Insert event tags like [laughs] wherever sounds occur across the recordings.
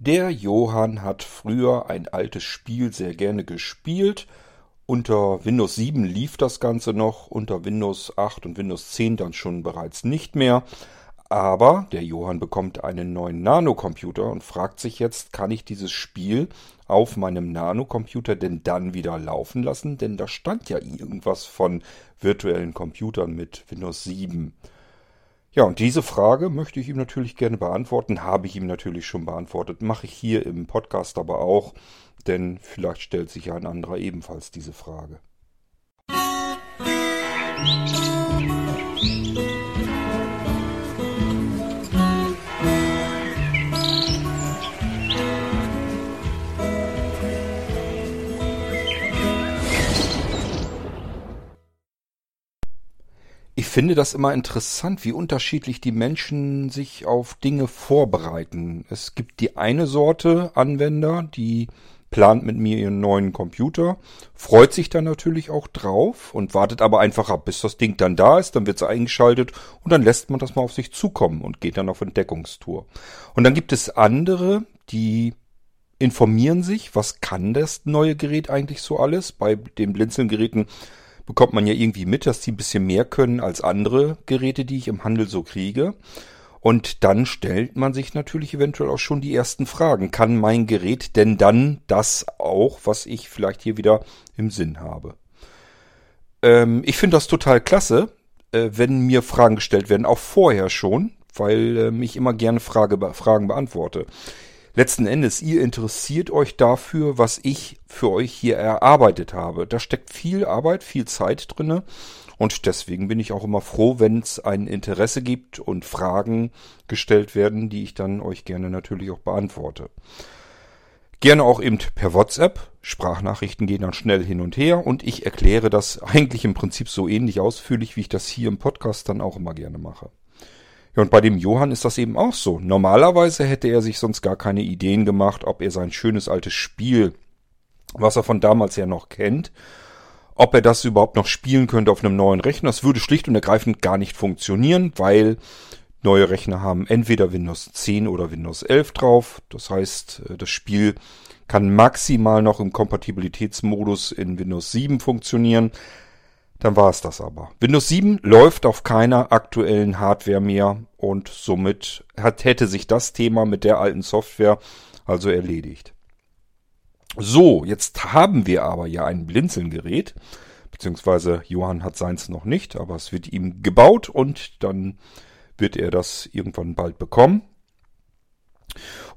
Der Johann hat früher ein altes Spiel sehr gerne gespielt. Unter Windows 7 lief das Ganze noch, unter Windows 8 und Windows 10 dann schon bereits nicht mehr. Aber der Johann bekommt einen neuen Nanocomputer und fragt sich jetzt, kann ich dieses Spiel auf meinem Nanocomputer denn dann wieder laufen lassen? Denn da stand ja irgendwas von virtuellen Computern mit Windows 7. Ja, und diese Frage möchte ich ihm natürlich gerne beantworten, habe ich ihm natürlich schon beantwortet, mache ich hier im Podcast aber auch, denn vielleicht stellt sich ja ein anderer ebenfalls diese Frage. Finde das immer interessant, wie unterschiedlich die Menschen sich auf Dinge vorbereiten. Es gibt die eine Sorte Anwender, die plant mit mir ihren neuen Computer, freut sich dann natürlich auch drauf und wartet aber einfach ab, bis das Ding dann da ist, dann wird es eingeschaltet und dann lässt man das mal auf sich zukommen und geht dann auf Entdeckungstour. Und dann gibt es andere, die informieren sich, was kann das neue Gerät eigentlich so alles. Bei den Blinzelgeräten bekommt man ja irgendwie mit, dass die ein bisschen mehr können als andere Geräte, die ich im Handel so kriege. Und dann stellt man sich natürlich eventuell auch schon die ersten Fragen. Kann mein Gerät denn dann das auch, was ich vielleicht hier wieder im Sinn habe? Ähm, ich finde das total klasse, äh, wenn mir Fragen gestellt werden, auch vorher schon, weil äh, ich immer gerne Frage, Fragen beantworte letzten Endes, ihr interessiert euch dafür, was ich für euch hier erarbeitet habe. Da steckt viel Arbeit, viel Zeit drinne. Und deswegen bin ich auch immer froh, wenn es ein Interesse gibt und Fragen gestellt werden, die ich dann euch gerne natürlich auch beantworte. Gerne auch eben per WhatsApp. Sprachnachrichten gehen dann schnell hin und her und ich erkläre das eigentlich im Prinzip so ähnlich ausführlich, wie ich das hier im Podcast dann auch immer gerne mache. Ja, und bei dem Johann ist das eben auch so. Normalerweise hätte er sich sonst gar keine Ideen gemacht, ob er sein schönes altes Spiel, was er von damals ja noch kennt, ob er das überhaupt noch spielen könnte auf einem neuen Rechner. Das würde schlicht und ergreifend gar nicht funktionieren, weil neue Rechner haben entweder Windows 10 oder Windows 11 drauf. Das heißt, äh, das Spiel kann maximal noch im Kompatibilitätsmodus in Windows 7 funktionieren. Dann war es das aber. Windows 7 läuft auf keiner aktuellen Hardware mehr und somit hat, hätte sich das Thema mit der alten Software also erledigt. So, jetzt haben wir aber ja ein Blinzelgerät, beziehungsweise Johann hat seins noch nicht, aber es wird ihm gebaut und dann wird er das irgendwann bald bekommen.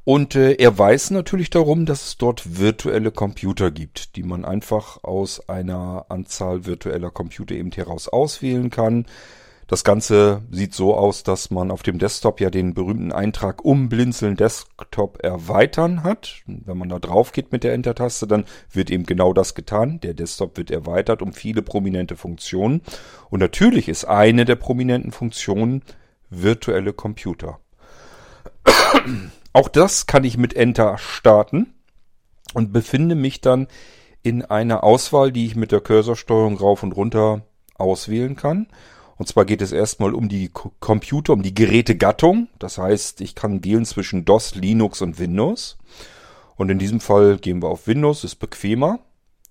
Und äh, er weiß natürlich darum, dass es dort virtuelle Computer gibt, die man einfach aus einer Anzahl virtueller Computer eben heraus auswählen kann. Das Ganze sieht so aus, dass man auf dem Desktop ja den berühmten Eintrag um Blinzeln Desktop erweitern hat. Wenn man da drauf geht mit der Enter-Taste, dann wird eben genau das getan. Der Desktop wird erweitert um viele prominente Funktionen. Und natürlich ist eine der prominenten Funktionen virtuelle Computer. Auch das kann ich mit Enter starten und befinde mich dann in einer Auswahl, die ich mit der Cursorsteuerung rauf und runter auswählen kann. Und zwar geht es erstmal um die Computer, um die Gerätegattung. Das heißt, ich kann wählen zwischen DOS, Linux und Windows. Und in diesem Fall gehen wir auf Windows, ist bequemer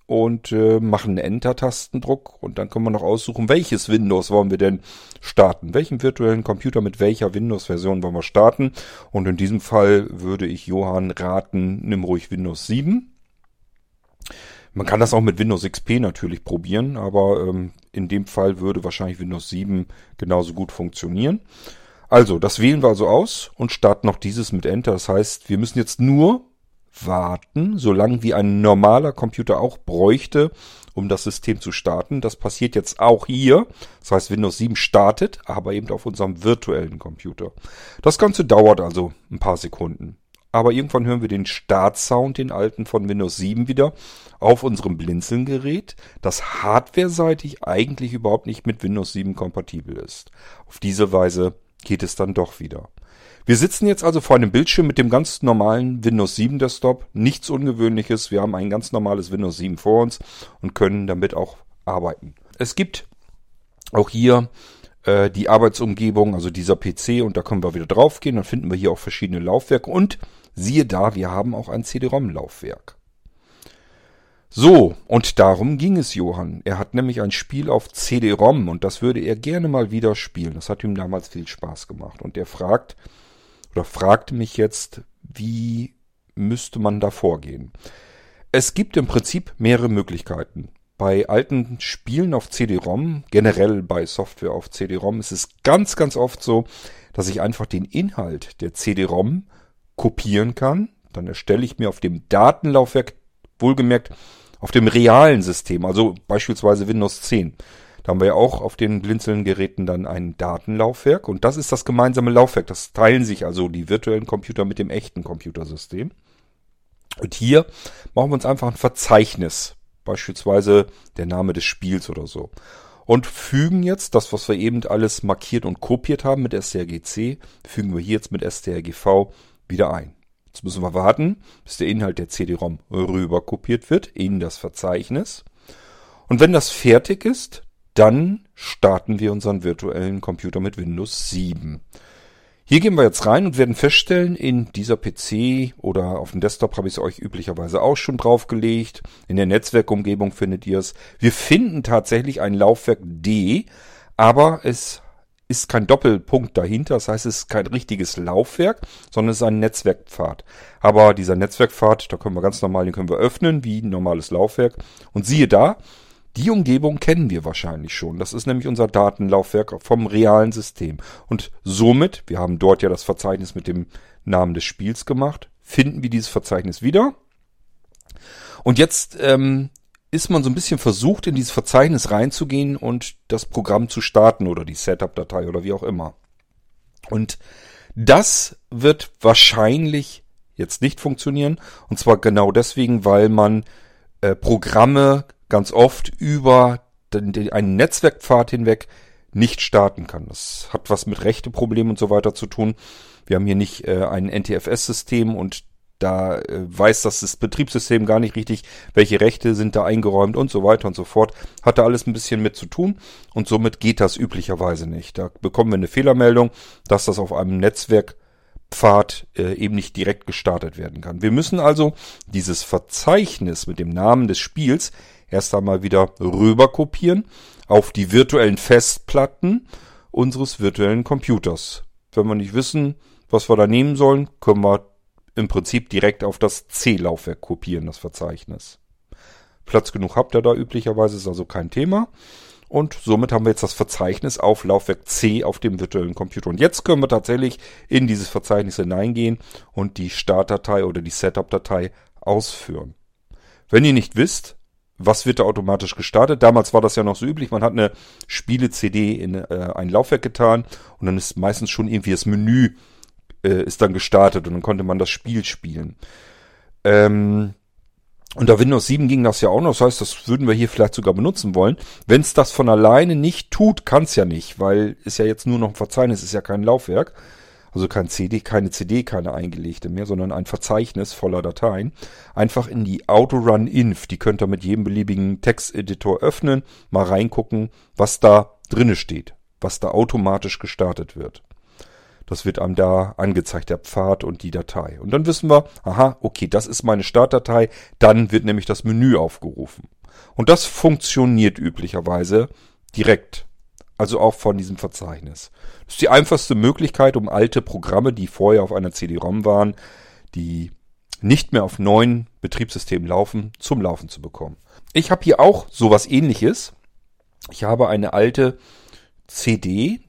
und äh, machen einen Enter-Tastendruck und dann können wir noch aussuchen, welches Windows wollen wir denn starten. Welchen virtuellen Computer mit welcher Windows-Version wollen wir starten. Und in diesem Fall würde ich Johann raten, nimm ruhig Windows 7. Man kann das auch mit Windows XP natürlich probieren, aber ähm, in dem Fall würde wahrscheinlich Windows 7 genauso gut funktionieren. Also, das wählen wir also aus und starten noch dieses mit Enter. Das heißt, wir müssen jetzt nur warten, solange wie ein normaler Computer auch bräuchte, um das System zu starten. Das passiert jetzt auch hier. Das heißt, Windows 7 startet, aber eben auf unserem virtuellen Computer. Das Ganze dauert also ein paar Sekunden. Aber irgendwann hören wir den Startsound, den alten von Windows 7 wieder, auf unserem Blinzeln-Gerät, das hardware-seitig eigentlich überhaupt nicht mit Windows 7 kompatibel ist. Auf diese Weise geht es dann doch wieder. Wir sitzen jetzt also vor einem Bildschirm mit dem ganz normalen Windows 7 Desktop. Nichts Ungewöhnliches. Wir haben ein ganz normales Windows 7 vor uns und können damit auch arbeiten. Es gibt auch hier äh, die Arbeitsumgebung, also dieser PC und da können wir wieder draufgehen. Dann finden wir hier auch verschiedene Laufwerke und Siehe da, wir haben auch ein CD-ROM-Laufwerk. So, und darum ging es Johann. Er hat nämlich ein Spiel auf CD-ROM und das würde er gerne mal wieder spielen. Das hat ihm damals viel Spaß gemacht. Und er fragt, oder fragte mich jetzt, wie müsste man da vorgehen? Es gibt im Prinzip mehrere Möglichkeiten. Bei alten Spielen auf CD-ROM, generell bei Software auf CD-ROM, ist es ganz, ganz oft so, dass ich einfach den Inhalt der CD-ROM kopieren kann. Dann erstelle ich mir auf dem Datenlaufwerk, wohlgemerkt auf dem realen System, also beispielsweise Windows 10. Da haben wir ja auch auf den Blinzeln-Geräten dann ein Datenlaufwerk und das ist das gemeinsame Laufwerk. Das teilen sich also die virtuellen Computer mit dem echten Computersystem. Und hier machen wir uns einfach ein Verzeichnis, beispielsweise der Name des Spiels oder so. Und fügen jetzt das, was wir eben alles markiert und kopiert haben mit strgc, fügen wir hier jetzt mit strgv wieder ein. Jetzt müssen wir warten, bis der Inhalt der CD-ROM rüber kopiert wird in das Verzeichnis. Und wenn das fertig ist, dann starten wir unseren virtuellen Computer mit Windows 7. Hier gehen wir jetzt rein und werden feststellen, in dieser PC oder auf dem Desktop habe ich es euch üblicherweise auch schon draufgelegt. In der Netzwerkumgebung findet ihr es. Wir finden tatsächlich ein Laufwerk D, aber es ist kein Doppelpunkt dahinter. Das heißt, es ist kein richtiges Laufwerk, sondern es ist ein Netzwerkpfad. Aber dieser Netzwerkpfad, da können wir ganz normal, den können wir öffnen, wie ein normales Laufwerk. Und siehe da, die Umgebung kennen wir wahrscheinlich schon. Das ist nämlich unser Datenlaufwerk vom realen System. Und somit, wir haben dort ja das Verzeichnis mit dem Namen des Spiels gemacht, finden wir dieses Verzeichnis wieder. Und jetzt ähm, ist man so ein bisschen versucht, in dieses Verzeichnis reinzugehen und das Programm zu starten oder die Setup-Datei oder wie auch immer. Und das wird wahrscheinlich jetzt nicht funktionieren. Und zwar genau deswegen, weil man äh, Programme ganz oft über den, den, einen Netzwerkpfad hinweg nicht starten kann. Das hat was mit Rechteproblemen und so weiter zu tun. Wir haben hier nicht äh, ein NTFS-System und da äh, weiß das Betriebssystem gar nicht richtig, welche Rechte sind da eingeräumt und so weiter und so fort. Hat da alles ein bisschen mit zu tun und somit geht das üblicherweise nicht. Da bekommen wir eine Fehlermeldung, dass das auf einem Netzwerkpfad äh, eben nicht direkt gestartet werden kann. Wir müssen also dieses Verzeichnis mit dem Namen des Spiels erst einmal wieder rüber kopieren auf die virtuellen Festplatten unseres virtuellen Computers. Wenn wir nicht wissen, was wir da nehmen sollen, können wir im Prinzip direkt auf das C-Laufwerk kopieren, das Verzeichnis. Platz genug habt ihr da üblicherweise, ist also kein Thema. Und somit haben wir jetzt das Verzeichnis auf Laufwerk C auf dem virtuellen Computer. Und jetzt können wir tatsächlich in dieses Verzeichnis hineingehen und die Startdatei oder die Setup-Datei ausführen. Wenn ihr nicht wisst, was wird da automatisch gestartet? Damals war das ja noch so üblich, man hat eine Spiele-CD in äh, ein Laufwerk getan und dann ist meistens schon irgendwie das Menü äh, ist dann gestartet und dann konnte man das Spiel spielen. Ähm, unter Windows 7 ging das ja auch noch, das heißt, das würden wir hier vielleicht sogar benutzen wollen. Wenn es das von alleine nicht tut, kann es ja nicht, weil ist ja jetzt nur noch ein Verzeichnis, ist ja kein Laufwerk. Also kein CD, keine CD, keine eingelegte mehr, sondern ein Verzeichnis voller Dateien. Einfach in die Autorun-Inf, die könnt ihr mit jedem beliebigen Texteditor öffnen, mal reingucken, was da drinne steht, was da automatisch gestartet wird. Das wird einem da angezeigt, der Pfad und die Datei. Und dann wissen wir, aha, okay, das ist meine Startdatei. Dann wird nämlich das Menü aufgerufen. Und das funktioniert üblicherweise direkt also auch von diesem Verzeichnis. Das ist die einfachste Möglichkeit, um alte Programme, die vorher auf einer CD-ROM waren, die nicht mehr auf neuen Betriebssystemen laufen, zum Laufen zu bekommen. Ich habe hier auch sowas ähnliches. Ich habe eine alte CD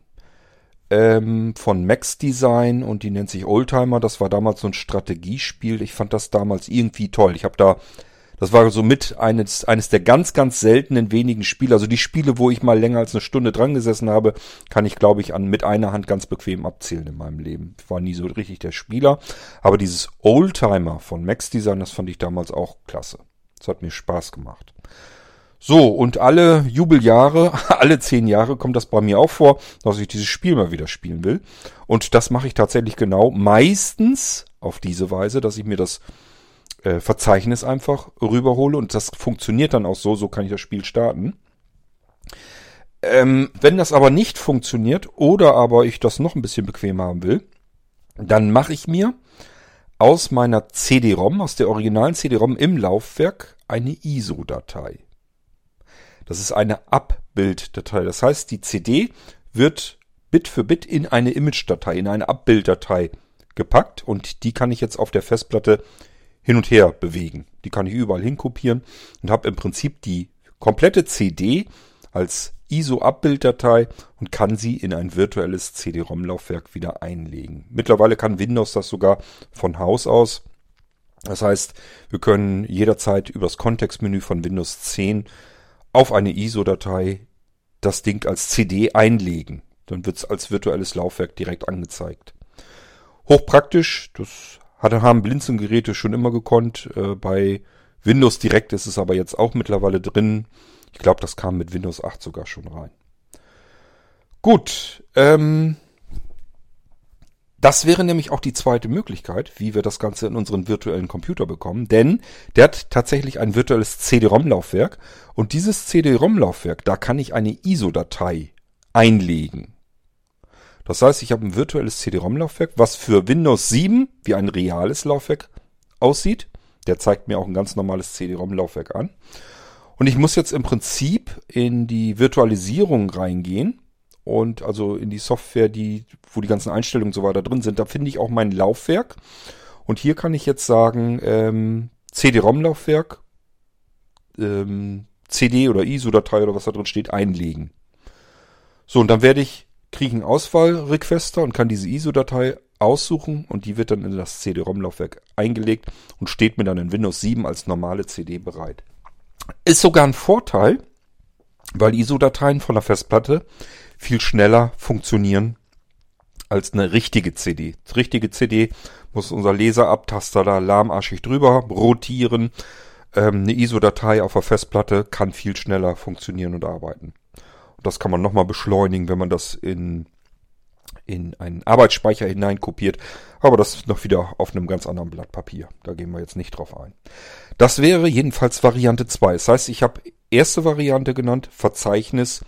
ähm, von Max Design und die nennt sich Oldtimer. Das war damals so ein Strategiespiel. Ich fand das damals irgendwie toll. Ich habe da das war so mit eines, eines der ganz, ganz seltenen wenigen Spiele. Also die Spiele, wo ich mal länger als eine Stunde dran gesessen habe, kann ich, glaube ich, an mit einer Hand ganz bequem abzählen in meinem Leben. Ich war nie so richtig der Spieler. Aber dieses Oldtimer von Max Design, das fand ich damals auch klasse. Das hat mir Spaß gemacht. So, und alle Jubeljahre, [laughs] alle zehn Jahre kommt das bei mir auch vor, dass ich dieses Spiel mal wieder spielen will. Und das mache ich tatsächlich genau meistens auf diese Weise, dass ich mir das äh, Verzeichnis einfach rüberhole und das funktioniert dann auch so, so kann ich das Spiel starten. Ähm, wenn das aber nicht funktioniert oder aber ich das noch ein bisschen bequem haben will, dann mache ich mir aus meiner CD-ROM, aus der originalen CD-ROM im Laufwerk eine ISO-Datei. Das ist eine Abbilddatei. Das heißt, die CD wird Bit für Bit in eine Image-Datei, in eine Abbilddatei gepackt und die kann ich jetzt auf der Festplatte hin und her bewegen. Die kann ich überall hinkopieren und habe im Prinzip die komplette CD als ISO-Abbilddatei und kann sie in ein virtuelles CD-ROM-Laufwerk wieder einlegen. Mittlerweile kann Windows das sogar von Haus aus. Das heißt, wir können jederzeit übers Kontextmenü von Windows 10 auf eine ISO-Datei das Ding als CD einlegen. Dann wird es als virtuelles Laufwerk direkt angezeigt. Hochpraktisch, das haben Blinzelgeräte schon immer gekonnt. Äh, bei Windows Direct ist es aber jetzt auch mittlerweile drin. Ich glaube, das kam mit Windows 8 sogar schon rein. Gut, ähm, das wäre nämlich auch die zweite Möglichkeit, wie wir das Ganze in unseren virtuellen Computer bekommen, denn der hat tatsächlich ein virtuelles CD-ROM-Laufwerk und dieses CD-ROM-Laufwerk, da kann ich eine ISO-Datei einlegen. Das heißt, ich habe ein virtuelles CD-ROM-Laufwerk, was für Windows 7 wie ein reales Laufwerk aussieht. Der zeigt mir auch ein ganz normales CD-ROM-Laufwerk an. Und ich muss jetzt im Prinzip in die Virtualisierung reingehen und also in die Software, die, wo die ganzen Einstellungen so weiter drin sind. Da finde ich auch mein Laufwerk. Und hier kann ich jetzt sagen, ähm, CD-ROM-Laufwerk, ähm, CD oder ISO-Datei oder was da drin steht, einlegen. So, und dann werde ich, kriege ich einen Auswahlrequester und kann diese ISO-Datei aussuchen und die wird dann in das CD-ROM-Laufwerk eingelegt und steht mir dann in Windows 7 als normale CD bereit. Ist sogar ein Vorteil, weil ISO-Dateien von der Festplatte viel schneller funktionieren als eine richtige CD. Die richtige CD muss unser Laserabtaster da lahmarschig drüber rotieren. Ähm, eine ISO-Datei auf der Festplatte kann viel schneller funktionieren und arbeiten. Und das kann man nochmal beschleunigen, wenn man das in in einen Arbeitsspeicher hineinkopiert. Aber das ist noch wieder auf einem ganz anderen Blatt Papier. Da gehen wir jetzt nicht drauf ein. Das wäre jedenfalls Variante 2. Das heißt, ich habe erste Variante genannt, Verzeichnis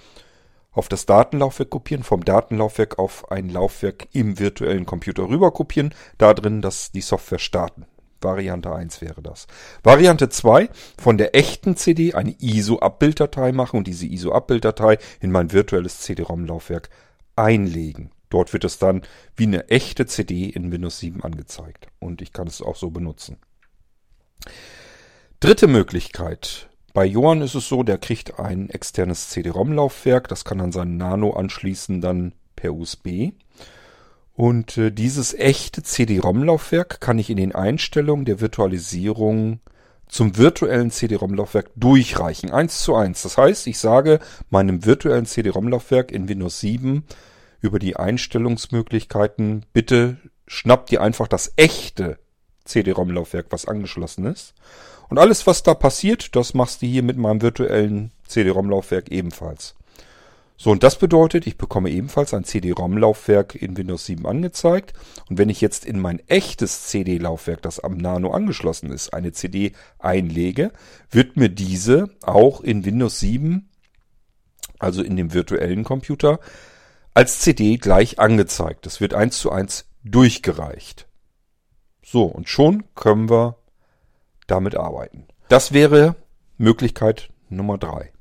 auf das Datenlaufwerk kopieren, vom Datenlaufwerk auf ein Laufwerk im virtuellen Computer rüber kopieren, da drin das, die Software starten. Variante 1 wäre das. Variante 2, von der echten CD eine ISO-Abbilddatei machen und diese ISO-Abbilddatei in mein virtuelles CD-ROM-Laufwerk einlegen. Dort wird es dann wie eine echte CD in Windows 7 angezeigt. Und ich kann es auch so benutzen. Dritte Möglichkeit. Bei Johann ist es so, der kriegt ein externes CD-ROM-Laufwerk. Das kann an sein Nano anschließen dann per USB. Und äh, dieses echte CD-ROM-Laufwerk kann ich in den Einstellungen der Virtualisierung zum virtuellen CD-ROM-Laufwerk durchreichen. Eins zu eins. Das heißt, ich sage meinem virtuellen CD-ROM-Laufwerk in Windows 7, über die Einstellungsmöglichkeiten. Bitte schnappt dir einfach das echte CD-ROM-Laufwerk, was angeschlossen ist. Und alles, was da passiert, das machst du hier mit meinem virtuellen CD-ROM-Laufwerk ebenfalls. So, und das bedeutet, ich bekomme ebenfalls ein CD-ROM-Laufwerk in Windows 7 angezeigt. Und wenn ich jetzt in mein echtes CD-Laufwerk, das am Nano angeschlossen ist, eine CD einlege, wird mir diese auch in Windows 7, also in dem virtuellen Computer, als CD gleich angezeigt. Das wird eins zu eins durchgereicht. So, und schon können wir damit arbeiten. Das wäre Möglichkeit Nummer drei.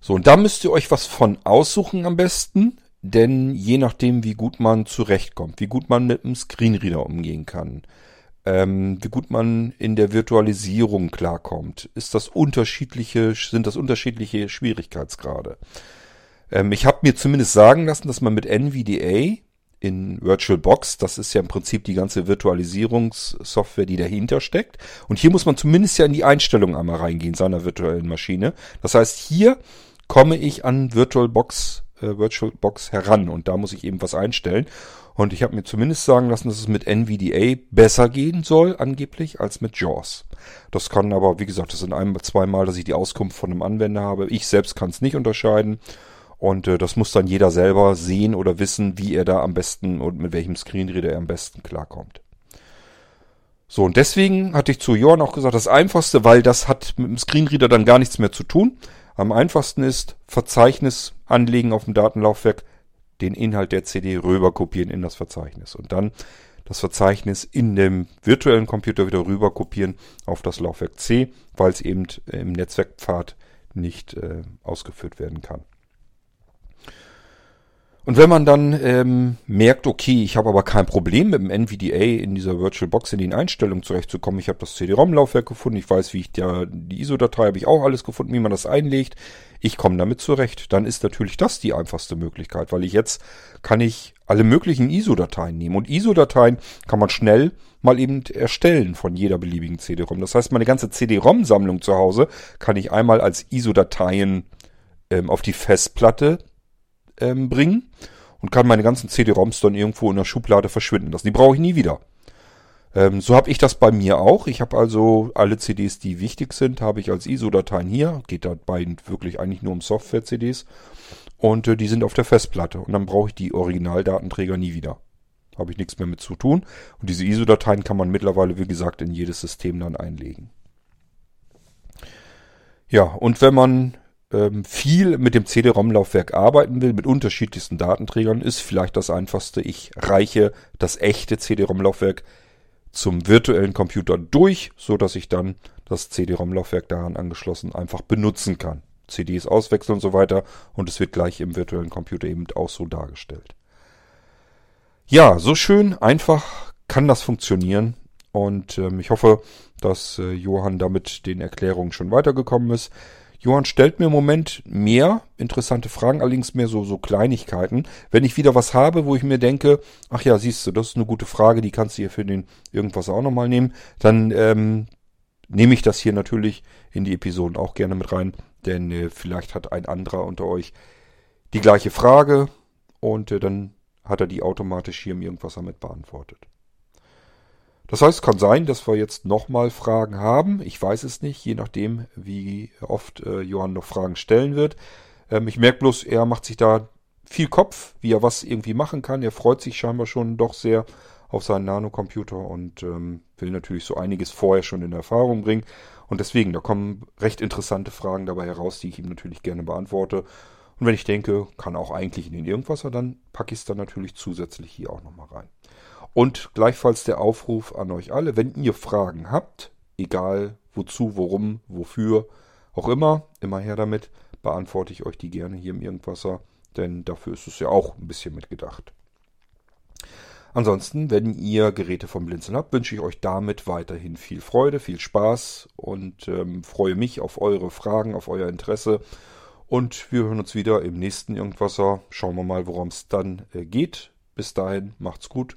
So, und da müsst ihr euch was von aussuchen am besten, denn je nachdem, wie gut man zurechtkommt, wie gut man mit dem Screenreader umgehen kann, ähm, wie gut man in der Virtualisierung klarkommt, ist das unterschiedliche, sind das unterschiedliche Schwierigkeitsgrade. Ähm, ich habe mir zumindest sagen lassen, dass man mit NVDA in VirtualBox, das ist ja im Prinzip die ganze Virtualisierungssoftware, die dahinter steckt. Und hier muss man zumindest ja in die Einstellungen einmal reingehen seiner virtuellen Maschine. Das heißt, hier komme ich an VirtualBox, äh, VirtualBox heran und da muss ich eben was einstellen. Und ich habe mir zumindest sagen lassen, dass es mit NVDA besser gehen soll, angeblich, als mit JAWS. Das kann aber, wie gesagt, das sind ein, zweimal, dass ich die Auskunft von einem Anwender habe. Ich selbst kann es nicht unterscheiden. Und äh, das muss dann jeder selber sehen oder wissen, wie er da am besten und mit welchem Screenreader er am besten klarkommt. So, und deswegen hatte ich zu Johann auch gesagt, das Einfachste, weil das hat mit dem Screenreader dann gar nichts mehr zu tun. Am einfachsten ist Verzeichnis anlegen auf dem Datenlaufwerk, den Inhalt der CD rüber kopieren in das Verzeichnis. Und dann das Verzeichnis in dem virtuellen Computer wieder rüber kopieren auf das Laufwerk C, weil es eben im Netzwerkpfad nicht äh, ausgeführt werden kann. Und wenn man dann ähm, merkt, okay, ich habe aber kein Problem mit dem NVDA in dieser VirtualBox in den Einstellungen zurechtzukommen, ich habe das CD-ROM-Laufwerk gefunden, ich weiß, wie ich ja, die ISO-Datei habe ich auch alles gefunden, wie man das einlegt, ich komme damit zurecht, dann ist natürlich das die einfachste Möglichkeit, weil ich jetzt kann ich alle möglichen ISO-Dateien nehmen. Und ISO-Dateien kann man schnell mal eben erstellen von jeder beliebigen CD-ROM. Das heißt, meine ganze CD-ROM-Sammlung zu Hause kann ich einmal als ISO-Dateien ähm, auf die Festplatte ähm, bringen und kann meine ganzen CD-ROMs dann irgendwo in der Schublade verschwinden lassen. Die brauche ich nie wieder. Ähm, so habe ich das bei mir auch. Ich habe also alle CDs, die wichtig sind, habe ich als ISO-Dateien hier. Geht dabei wirklich eigentlich nur um Software-CDs. Und äh, die sind auf der Festplatte. Und dann brauche ich die Originaldatenträger nie wieder. Habe ich nichts mehr mit zu tun. Und diese ISO-Dateien kann man mittlerweile, wie gesagt, in jedes System dann einlegen. Ja, und wenn man ähm, viel mit dem CD-ROM-Laufwerk arbeiten will, mit unterschiedlichsten Datenträgern, ist vielleicht das einfachste. Ich reiche das echte CD-ROM-Laufwerk zum virtuellen Computer durch, so dass ich dann das CD-ROM-Laufwerk daran angeschlossen einfach benutzen kann. CDs auswechseln und so weiter und es wird gleich im virtuellen Computer eben auch so dargestellt. Ja, so schön einfach kann das funktionieren und ähm, ich hoffe, dass äh, Johann damit den Erklärungen schon weitergekommen ist. Johann stellt mir im Moment mehr interessante Fragen, allerdings mehr so, so Kleinigkeiten. Wenn ich wieder was habe, wo ich mir denke, ach ja, siehst du, das ist eine gute Frage, die kannst du hier für den irgendwas auch nochmal nehmen, dann ähm, nehme ich das hier natürlich in die Episoden auch gerne mit rein, denn äh, vielleicht hat ein anderer unter euch die gleiche Frage und äh, dann hat er die automatisch hier im Irgendwas damit beantwortet. Das heißt, es kann sein, dass wir jetzt nochmal Fragen haben. Ich weiß es nicht, je nachdem, wie oft äh, Johann noch Fragen stellen wird. Ähm, ich merke bloß, er macht sich da viel Kopf, wie er was irgendwie machen kann. Er freut sich scheinbar schon doch sehr auf seinen Nanocomputer und ähm, will natürlich so einiges vorher schon in Erfahrung bringen. Und deswegen, da kommen recht interessante Fragen dabei heraus, die ich ihm natürlich gerne beantworte. Und wenn ich denke, kann auch eigentlich in den Irgendwasser, dann packe ich es dann natürlich zusätzlich hier auch nochmal rein. Und gleichfalls der Aufruf an euch alle, wenn ihr Fragen habt, egal wozu, worum, wofür, auch immer, immer her damit, beantworte ich euch die gerne hier im Irgendwasser, denn dafür ist es ja auch ein bisschen mitgedacht. Ansonsten, wenn ihr Geräte vom Blinzeln habt, wünsche ich euch damit weiterhin viel Freude, viel Spaß und ähm, freue mich auf eure Fragen, auf euer Interesse. Und wir hören uns wieder im nächsten Irgendwasser. Schauen wir mal, worum es dann äh, geht. Bis dahin, macht's gut